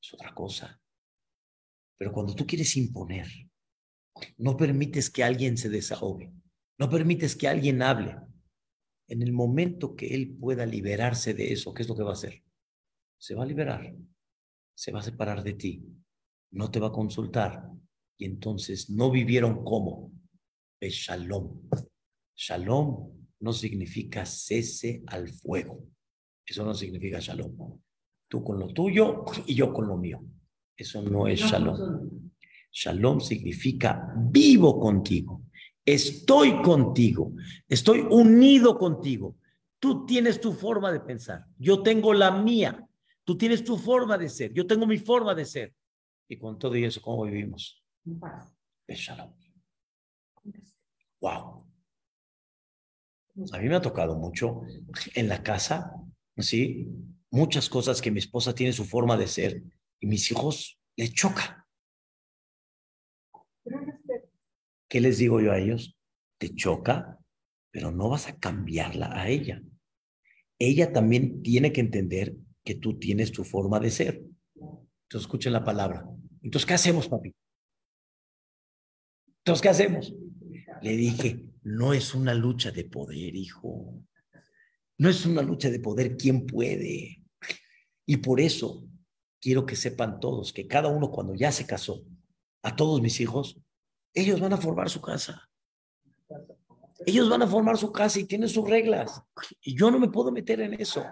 Es otra cosa. Pero cuando tú quieres imponer, no permites que alguien se desahogue, no permites que alguien hable, en el momento que él pueda liberarse de eso, ¿qué es lo que va a hacer? Se va a liberar, se va a separar de ti, no te va a consultar y entonces no vivieron como es shalom. Shalom no significa cese al fuego. Eso no significa shalom. Tú con lo tuyo y yo con lo mío. Eso no es shalom. Shalom significa vivo contigo. Estoy contigo, estoy unido contigo. Tú tienes tu forma de pensar, yo tengo la mía. Tú tienes tu forma de ser, yo tengo mi forma de ser. Y con todo eso, ¿cómo vivimos? Es shalom. Wow. A mí me ha tocado mucho en la casa, ¿sí? Muchas cosas que mi esposa tiene su forma de ser y mis hijos le chocan. ¿Qué les digo yo a ellos? Te choca, pero no vas a cambiarla a ella. Ella también tiene que entender que tú tienes tu forma de ser. Entonces escuchen la palabra. Entonces, ¿qué hacemos, papi? Entonces, ¿qué hacemos? Le dije, no es una lucha de poder, hijo. No es una lucha de poder, ¿quién puede? Y por eso quiero que sepan todos que cada uno cuando ya se casó, a todos mis hijos, ellos van a formar su casa. Ellos van a formar su casa y tienen sus reglas. Y yo no me puedo meter en eso.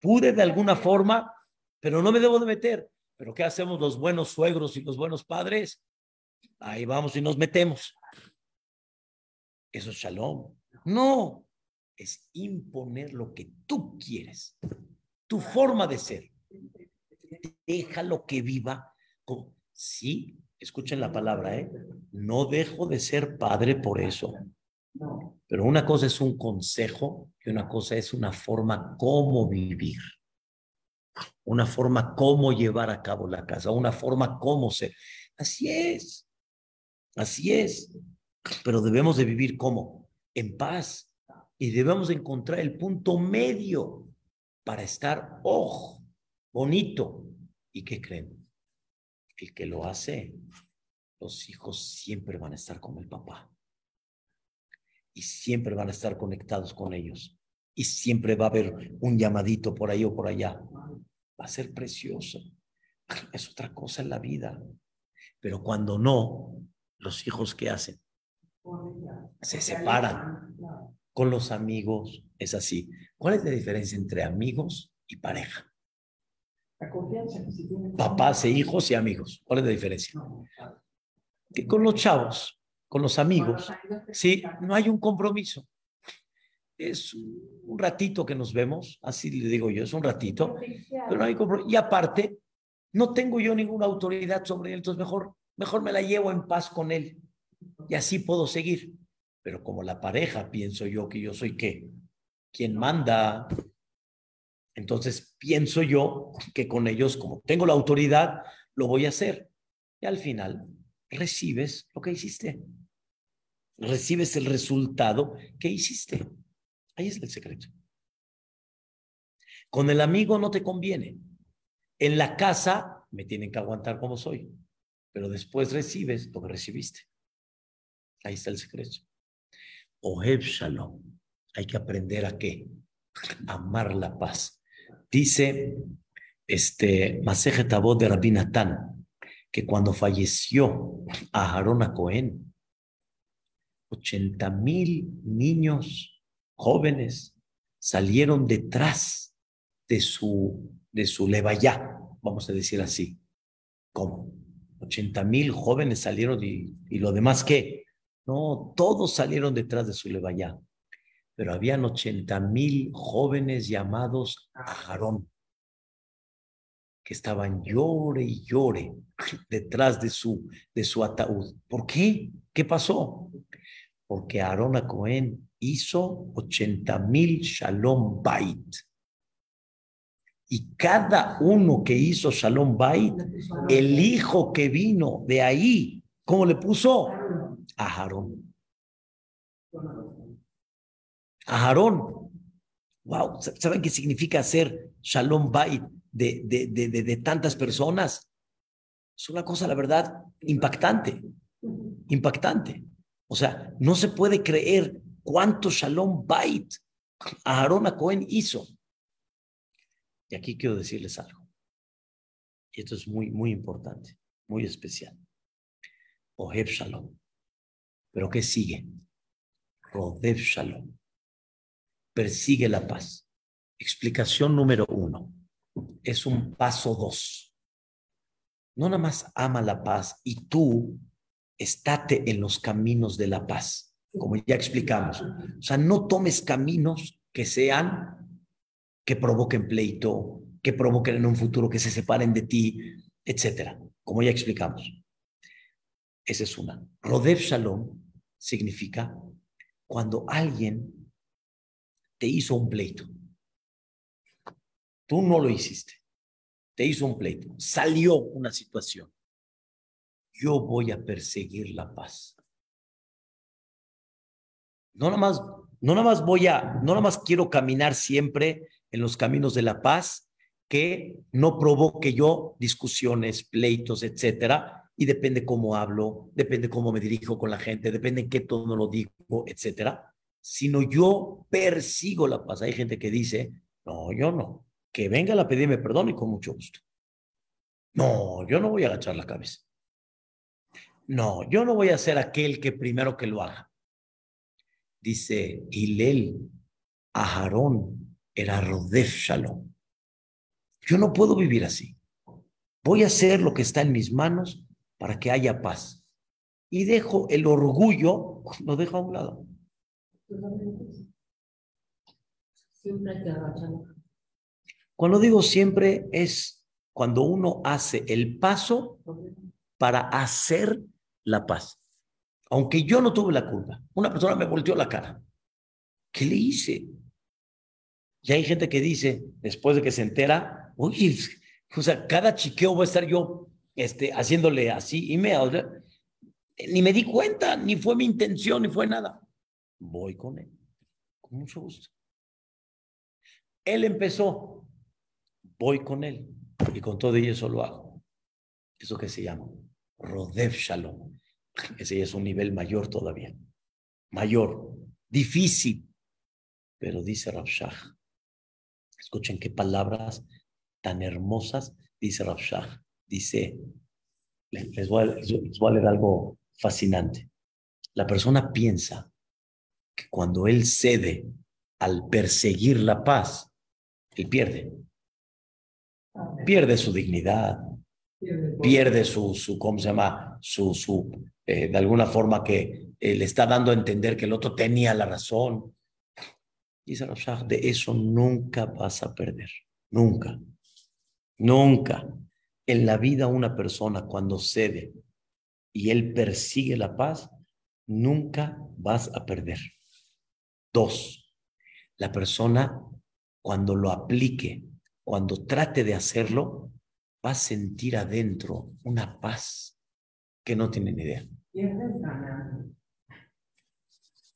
Pude de alguna forma, pero no me debo de meter. Pero ¿qué hacemos los buenos suegros y los buenos padres? Ahí vamos y nos metemos. Eso es shalom. No, es imponer lo que tú quieres, tu forma de ser. Déjalo que viva. Sí, escuchen la palabra, ¿eh? No dejo de ser padre por eso. Pero una cosa es un consejo y una cosa es una forma cómo vivir. Una forma cómo llevar a cabo la casa, una forma cómo ser. Así es. Así es. Pero debemos de vivir como en paz y debemos encontrar el punto medio para estar, ojo, bonito. ¿Y qué creen? el que lo hace, los hijos siempre van a estar con el papá. Y siempre van a estar conectados con ellos. Y siempre va a haber un llamadito por ahí o por allá. Va a ser precioso. Es otra cosa en la vida. Pero cuando no, los hijos ¿qué hacen? Se separan. Con los amigos es así. ¿Cuál es la diferencia entre amigos y pareja? Papás e hijos y amigos. ¿Cuál es la diferencia? Que con los chavos, con los amigos, sí, no hay un compromiso. Es un ratito que nos vemos, así le digo yo, es un ratito, pero no hay compromiso. Y aparte, no tengo yo ninguna autoridad sobre él, entonces mejor, mejor me la llevo en paz con él y así puedo seguir. Pero como la pareja, pienso yo que yo soy qué? Quien manda, entonces pienso yo que con ellos, como tengo la autoridad, lo voy a hacer. Y al final recibes lo que hiciste. Recibes el resultado que hiciste. Ahí es el secreto. Con el amigo no te conviene. En la casa me tienen que aguantar como soy, pero después recibes lo que recibiste. Ahí está el secreto. Oheb Shalom. Hay que aprender a qué? Amar la paz. Dice este Maseje Tabot de Rabbi Natán que cuando falleció a Aarón a Cohen, 80 mil niños jóvenes salieron detrás de su, de su levayá, vamos a decir así. ¿Cómo? 80 mil jóvenes salieron y, y lo demás qué? No, todos salieron detrás de su levayá. Pero habían 80 mil jóvenes llamados Aarón, que estaban llore y llore detrás de su, de su ataúd. ¿Por qué? ¿Qué pasó? Porque Aarón a Cohen hizo 80 mil Shalom Bait. Y cada uno que hizo Shalom Bait, el hijo que vino de ahí, ¿cómo le puso? Aarón. Aarón. Wow, ¿saben qué significa hacer Shalom Bait de, de, de, de, de tantas personas? Es una cosa, la verdad, impactante. Impactante. O sea, no se puede creer cuánto Shalom Bait Aarón a Cohen hizo. Y aquí quiero decirles algo. Y esto es muy, muy importante, muy especial. Oheb Shalom. Pero ¿qué sigue? Rodev Shalom. Persigue la paz. Explicación número uno. Es un paso dos. No nada más ama la paz y tú estate en los caminos de la paz, como ya explicamos. O sea, no tomes caminos que sean, que provoquen pleito, que provoquen en un futuro que se separen de ti, etcétera, como ya explicamos. Esa es una. Rodev Shalom significa cuando alguien te hizo un pleito. Tú no lo hiciste. Te hizo un pleito. Salió una situación yo voy a perseguir la paz. No nada más, no nada más voy a, no nada más quiero caminar siempre en los caminos de la paz que no provoque yo discusiones, pleitos, etcétera, y depende cómo hablo, depende cómo me dirijo con la gente, depende en qué tono lo digo, etcétera, sino yo persigo la paz. Hay gente que dice, no, yo no, que venga a pedirme perdón y con mucho gusto. No, yo no voy a agachar la cabeza. No, yo no voy a ser aquel que primero que lo haga. Dice Hilel, Aharón era Rodef Shalom. Yo no puedo vivir así. Voy a hacer lo que está en mis manos para que haya paz. Y dejo el orgullo, lo dejo a un lado. Siempre. Cuando digo siempre es cuando uno hace el paso para hacer la paz. Aunque yo no tuve la culpa, una persona me volteó la cara. ¿Qué le hice? Y hay gente que dice, después de que se entera, oye, o sea, cada chiqueo voy a estar yo este, haciéndole así y me, ni me di cuenta, ni fue mi intención, ni fue nada. Voy con él, con mucho gusto. Él empezó, voy con él, y con todo ello eso lo hago. Eso que se llama Rodev Shalom. Ese es un nivel mayor todavía. Mayor, difícil. Pero dice Rabshah. Escuchen qué palabras tan hermosas dice Rabshah. Dice, les a, leer algo fascinante. La persona piensa que cuando él cede al perseguir la paz, él pierde. Pierde su dignidad, pierde su, su ¿cómo se llama? Su, su eh, de alguna forma que eh, le está dando a entender que el otro tenía la razón. Rashad, de eso nunca vas a perder, nunca, nunca. En la vida una persona cuando cede y él persigue la paz, nunca vas a perder. Dos, la persona cuando lo aplique, cuando trate de hacerlo, va a sentir adentro una paz que no tienen idea.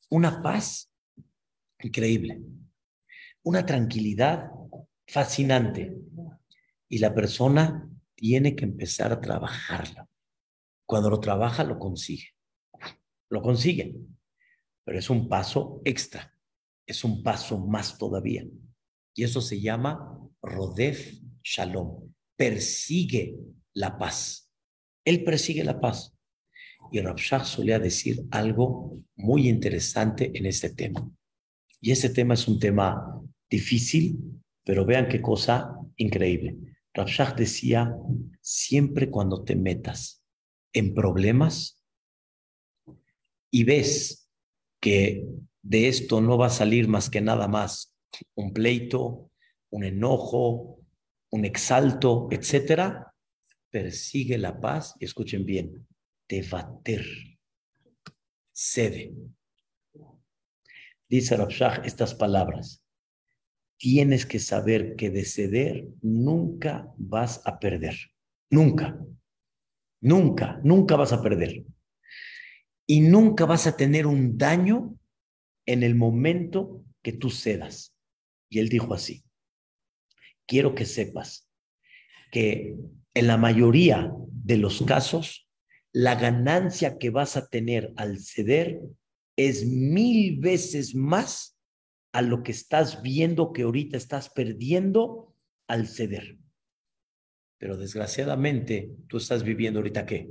Una paz increíble, una tranquilidad fascinante. Y la persona tiene que empezar a trabajarla. Cuando lo trabaja, lo consigue. Lo consigue. Pero es un paso extra. Es un paso más todavía. Y eso se llama Rodef Shalom. Persigue la paz. Él persigue la paz. Y Rabshah solía decir algo muy interesante en este tema. Y ese tema es un tema difícil, pero vean qué cosa increíble. Rabshah decía, siempre cuando te metas en problemas y ves que de esto no va a salir más que nada más un pleito, un enojo, un exalto, etcétera, persigue la paz y escuchen bien, tevater, cede. Dice Rabshah estas palabras. Tienes que saber que de ceder nunca vas a perder. Nunca. Nunca, nunca vas a perder. Y nunca vas a tener un daño en el momento que tú cedas. Y él dijo así, quiero que sepas que en la mayoría de los casos, la ganancia que vas a tener al ceder es mil veces más a lo que estás viendo que ahorita estás perdiendo al ceder. Pero desgraciadamente tú estás viviendo ahorita qué?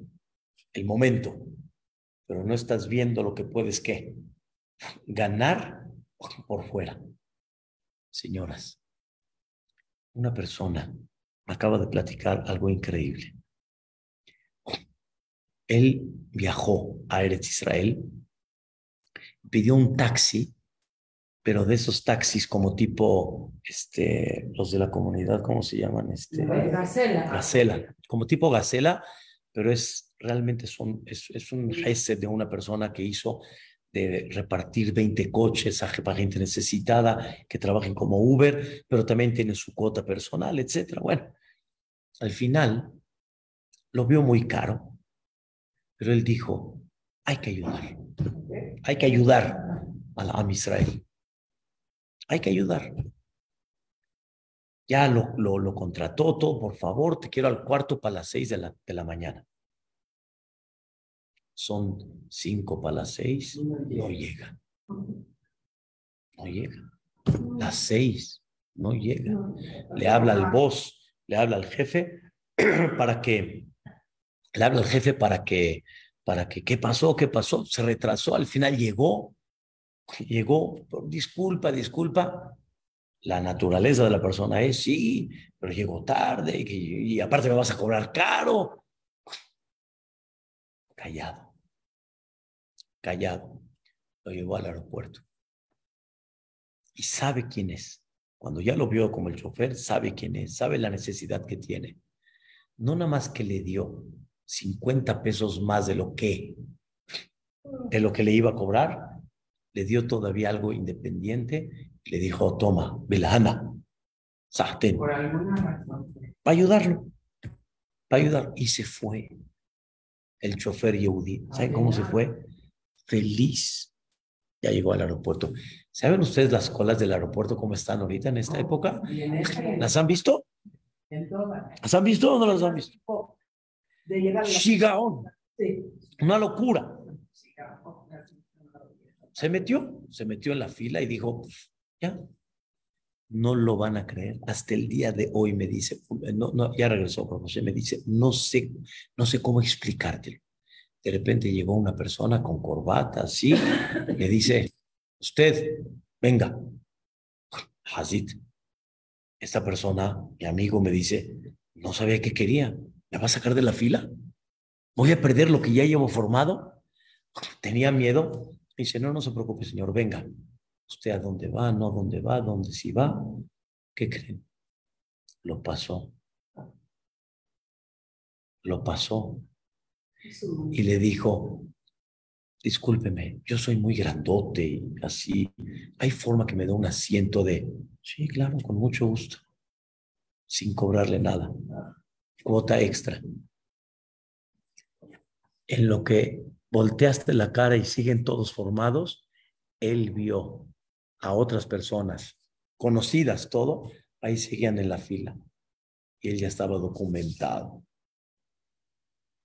El momento, pero no estás viendo lo que puedes qué? Ganar por fuera. Señoras, una persona acaba de platicar algo increíble. Él viajó a Eretz Israel pidió un taxi, pero de esos taxis como tipo, este, los de la comunidad, ¿cómo se llaman? Este, Gacela. Gacela, como tipo Gacela, pero es realmente son, es, es un jefe de una persona que hizo de repartir 20 coches a gente necesitada que trabajen como Uber, pero también tiene su cuota personal, etcétera. Bueno, al final lo vio muy caro, pero él dijo, hay que ayudar. Hay que ayudar a la Am Israel. Hay que ayudar. Ya lo, lo, contrató todo, por favor, te quiero al cuarto para las seis de la, de la mañana. Son cinco para las seis, no llega. No llega. Las seis, no llega. Le habla al boss, le habla al jefe para que, le habla al jefe para que para que, ¿qué pasó? ¿Qué pasó? Se retrasó, al final llegó, llegó, disculpa, disculpa. La naturaleza de la persona es, sí, pero llegó tarde y, aparte me vas a cobrar caro. Callado, callado. Lo llevó al aeropuerto. Y sabe quién es. Cuando ya lo vio como el chofer, sabe quién es, sabe la necesidad que tiene. No nada más que le dio, 50 pesos más de lo que de lo que le iba a cobrar, le dio todavía algo independiente y le dijo, toma, Belahana, sartén. Por alguna razón. Para ayudarlo, para ayudar. Y se fue el chofer Yehudi. ¿Saben cómo se fue? Feliz. Ya llegó al aeropuerto. ¿Saben ustedes las colas del aeropuerto cómo están ahorita en esta época? ¿Las han visto? ¿Las han visto o no las han visto? Shigaón. Una locura. Se metió, se metió en la fila y dijo, "Pues, ya, no lo van a creer. Hasta el día de hoy me dice, no, no, ya regresó, José me dice, no sé, no sé cómo explicártelo. De repente llegó una persona con corbata, así, le dice, usted, venga, Hazid. Esta persona, mi amigo, me dice, no sabía qué quería. ¿Me va a sacar de la fila? ¿Voy a perder lo que ya llevo formado? Tenía miedo. Dice, no, no se preocupe, señor, venga. ¿Usted a dónde va? ¿No dónde va? ¿Dónde sí va? ¿Qué creen? Lo pasó. Lo pasó. Y le dijo, discúlpeme, yo soy muy grandote y así. ¿Hay forma que me dé un asiento de... Sí, claro, con mucho gusto. Sin cobrarle nada cuota extra. En lo que volteaste la cara y siguen todos formados, él vio a otras personas conocidas todo, Ahí seguían en la fila. Y él ya estaba documentado.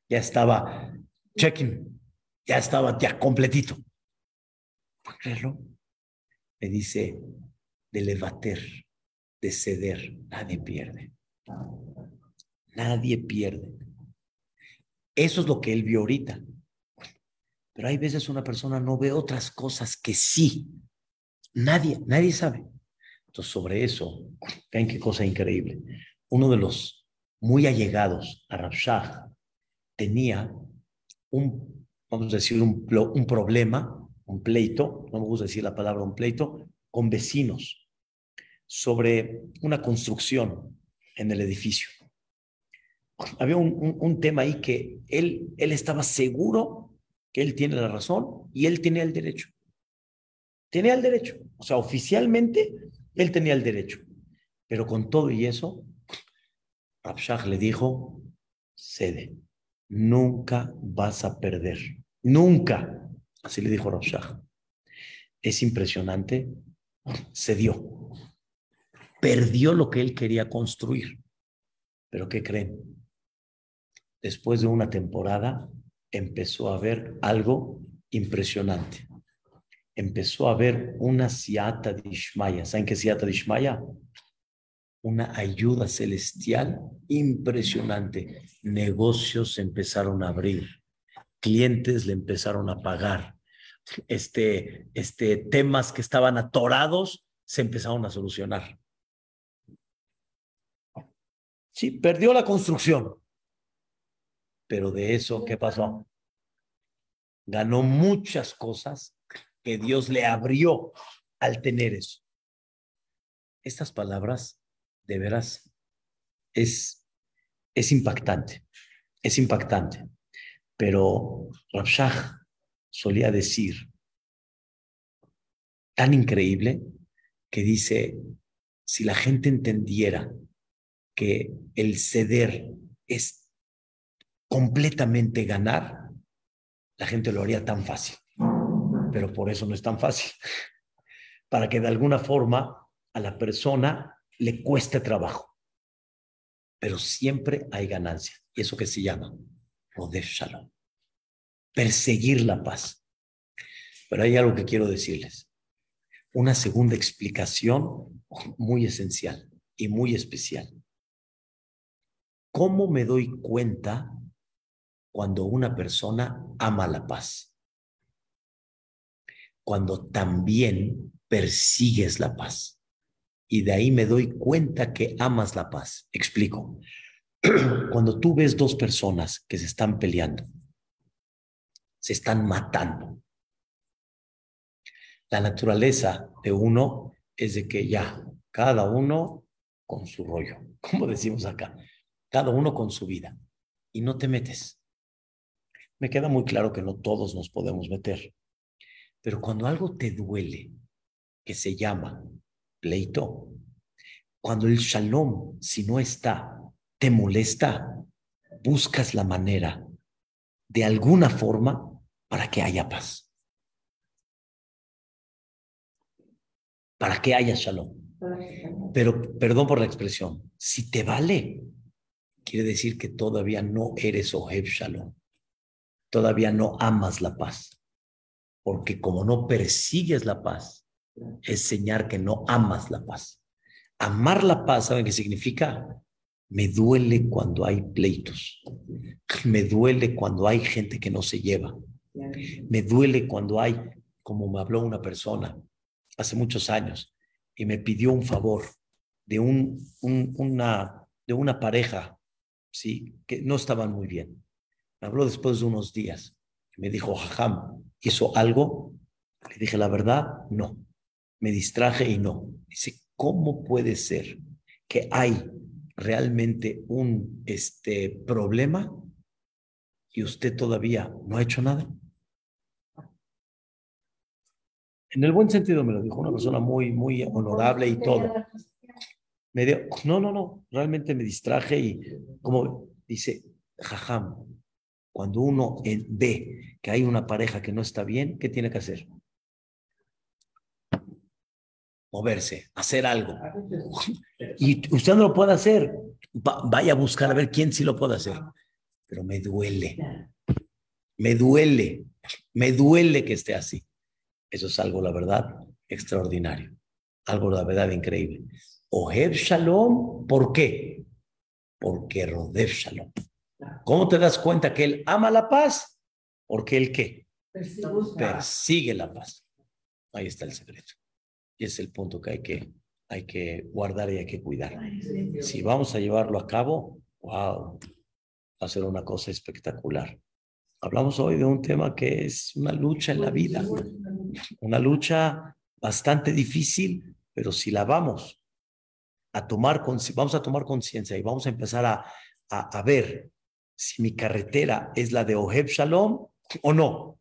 Ya estaba checking. Ya estaba ya completito. ¿Puedes creerlo? Me dice, de levater, de ceder, nadie pierde. Nadie pierde. Eso es lo que él vio ahorita. Pero hay veces una persona no ve otras cosas que sí. Nadie, nadie sabe. Entonces, sobre eso, vean qué cosa increíble. Uno de los muy allegados a Rabshah tenía un, vamos a decir, un, un problema, un pleito, no me gusta decir la palabra un pleito, con vecinos sobre una construcción en el edificio. Había un, un tema ahí que él, él estaba seguro que él tiene la razón y él tiene el derecho. Tenía el derecho. O sea, oficialmente él tenía el derecho. Pero con todo y eso, Rabshah le dijo, cede, nunca vas a perder. Nunca. Así le dijo Rabshah. Es impresionante. Cedió. Perdió lo que él quería construir. Pero ¿qué creen? Después de una temporada, empezó a ver algo impresionante. Empezó a ver una siata de Ishmaya. ¿Saben qué es siata de Ishmaya? Una ayuda celestial impresionante. Negocios empezaron a abrir. Clientes le empezaron a pagar. Este, este, temas que estaban atorados se empezaron a solucionar. Sí, perdió la construcción, pero de eso, ¿qué pasó? Ganó muchas cosas que Dios le abrió al tener eso. Estas palabras, de veras, es, es impactante, es impactante. Pero Rabshah solía decir, tan increíble, que dice, si la gente entendiera que el ceder es completamente ganar, la gente lo haría tan fácil. Pero por eso no es tan fácil. Para que de alguna forma a la persona le cueste trabajo. Pero siempre hay ganancia. Y eso que se llama Rodef Shalom. Perseguir la paz. Pero hay algo que quiero decirles. Una segunda explicación muy esencial y muy especial. ¿Cómo me doy cuenta cuando una persona ama la paz, cuando también persigues la paz. Y de ahí me doy cuenta que amas la paz. Explico. Cuando tú ves dos personas que se están peleando, se están matando, la naturaleza de uno es de que ya, cada uno con su rollo, como decimos acá, cada uno con su vida, y no te metes. Me queda muy claro que no todos nos podemos meter. Pero cuando algo te duele, que se llama pleito, cuando el shalom, si no está, te molesta, buscas la manera, de alguna forma, para que haya paz. Para que haya shalom. Pero, perdón por la expresión, si te vale, quiere decir que todavía no eres Oheb Shalom todavía no amas la paz. Porque como no persigues la paz, es señal que no amas la paz. Amar la paz, ¿saben qué significa? Me duele cuando hay pleitos. Me duele cuando hay gente que no se lleva. Me duele cuando hay, como me habló una persona hace muchos años, y me pidió un favor de, un, una, de una pareja, ¿sí? que no estaban muy bien. Habló después de unos días. Me dijo, Jajam, ¿hizo algo? Le dije, la verdad, no. Me distraje y no. Dice, ¿cómo puede ser que hay realmente un este, problema y usted todavía no ha hecho nada? En el buen sentido me lo dijo una persona muy, muy honorable y todo. Me dio, no, no, no, realmente me distraje y como dice, jajam, cuando uno ve que hay una pareja que no está bien, ¿qué tiene que hacer? moverse, hacer algo. Y usted no lo puede hacer. Va- vaya a buscar a ver quién sí lo puede hacer. Pero me duele, me duele, me duele que esté así. Eso es algo, la verdad, extraordinario. Algo, la verdad, increíble. Oheb Shalom, ¿por qué? Porque Rodef Shalom. ¿Cómo te das cuenta que él ama la paz? Porque él qué? Persigue la paz. Ahí está el secreto. Y es el punto que hay que, hay que guardar y hay que cuidar. Si vamos a llevarlo a cabo, wow, va a ser una cosa espectacular. Hablamos hoy de un tema que es una lucha en la vida, una lucha bastante difícil, pero si la vamos a tomar, vamos a tomar conciencia y vamos a empezar a, a, a ver si mi carretera es la de Oheb Shalom o no.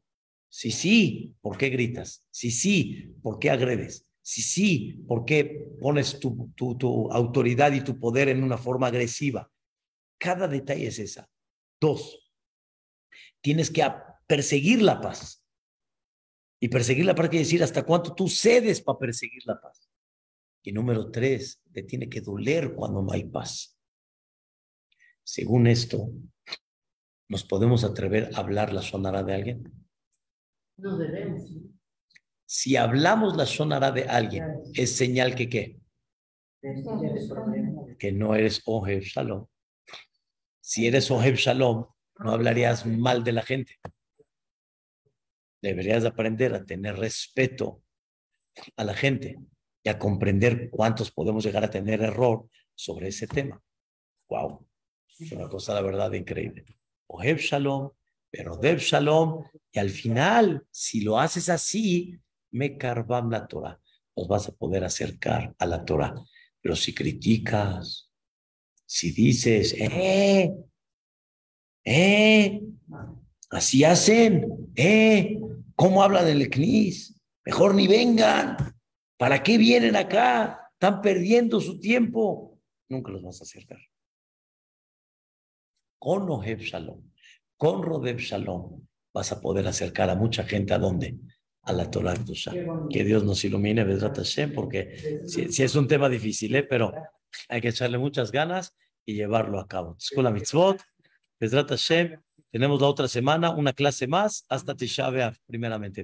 Si sí, ¿por qué gritas? Si sí, ¿por qué agredes? Si sí, ¿por qué pones tu, tu, tu autoridad y tu poder en una forma agresiva? Cada detalle es esa. Dos, tienes que perseguir la paz. Y perseguir la paz quiere decir hasta cuánto tú cedes para perseguir la paz. Y número tres, te tiene que doler cuando no hay paz. Según esto, ¿nos podemos atrever a hablar la sonará de alguien? No debemos. Si hablamos la sonará de alguien, es señal que qué? Que no eres Oheb Shalom. Si eres Oheb Shalom, no hablarías mal de la gente. Deberías aprender a tener respeto a la gente y a comprender cuántos podemos llegar a tener error sobre ese tema. Wow, es una cosa, la verdad, increíble. Oheb Shalom, pero Deb Shalom, y al final, si lo haces así, me carvam la Torah, nos vas a poder acercar a la Torah. Pero si criticas, si dices, eh, eh, así hacen, eh, ¿cómo hablan del CNIS? Mejor ni vengan. ¿Para qué vienen acá? Están perdiendo su tiempo. Nunca los vas a acercar. Con Oheb Shalom, con Rodeb Shalom, vas a poder acercar a mucha gente a dónde? A la Torah Kedusha. Que Dios nos ilumine, Bezrat Hashem, porque sí es un tema difícil, ¿eh? pero hay que echarle muchas ganas y llevarlo a cabo. Escuela Mitzvot, Bezrat Hashem, tenemos la otra semana una clase más hasta Tisha B'Av, primeramente Dios.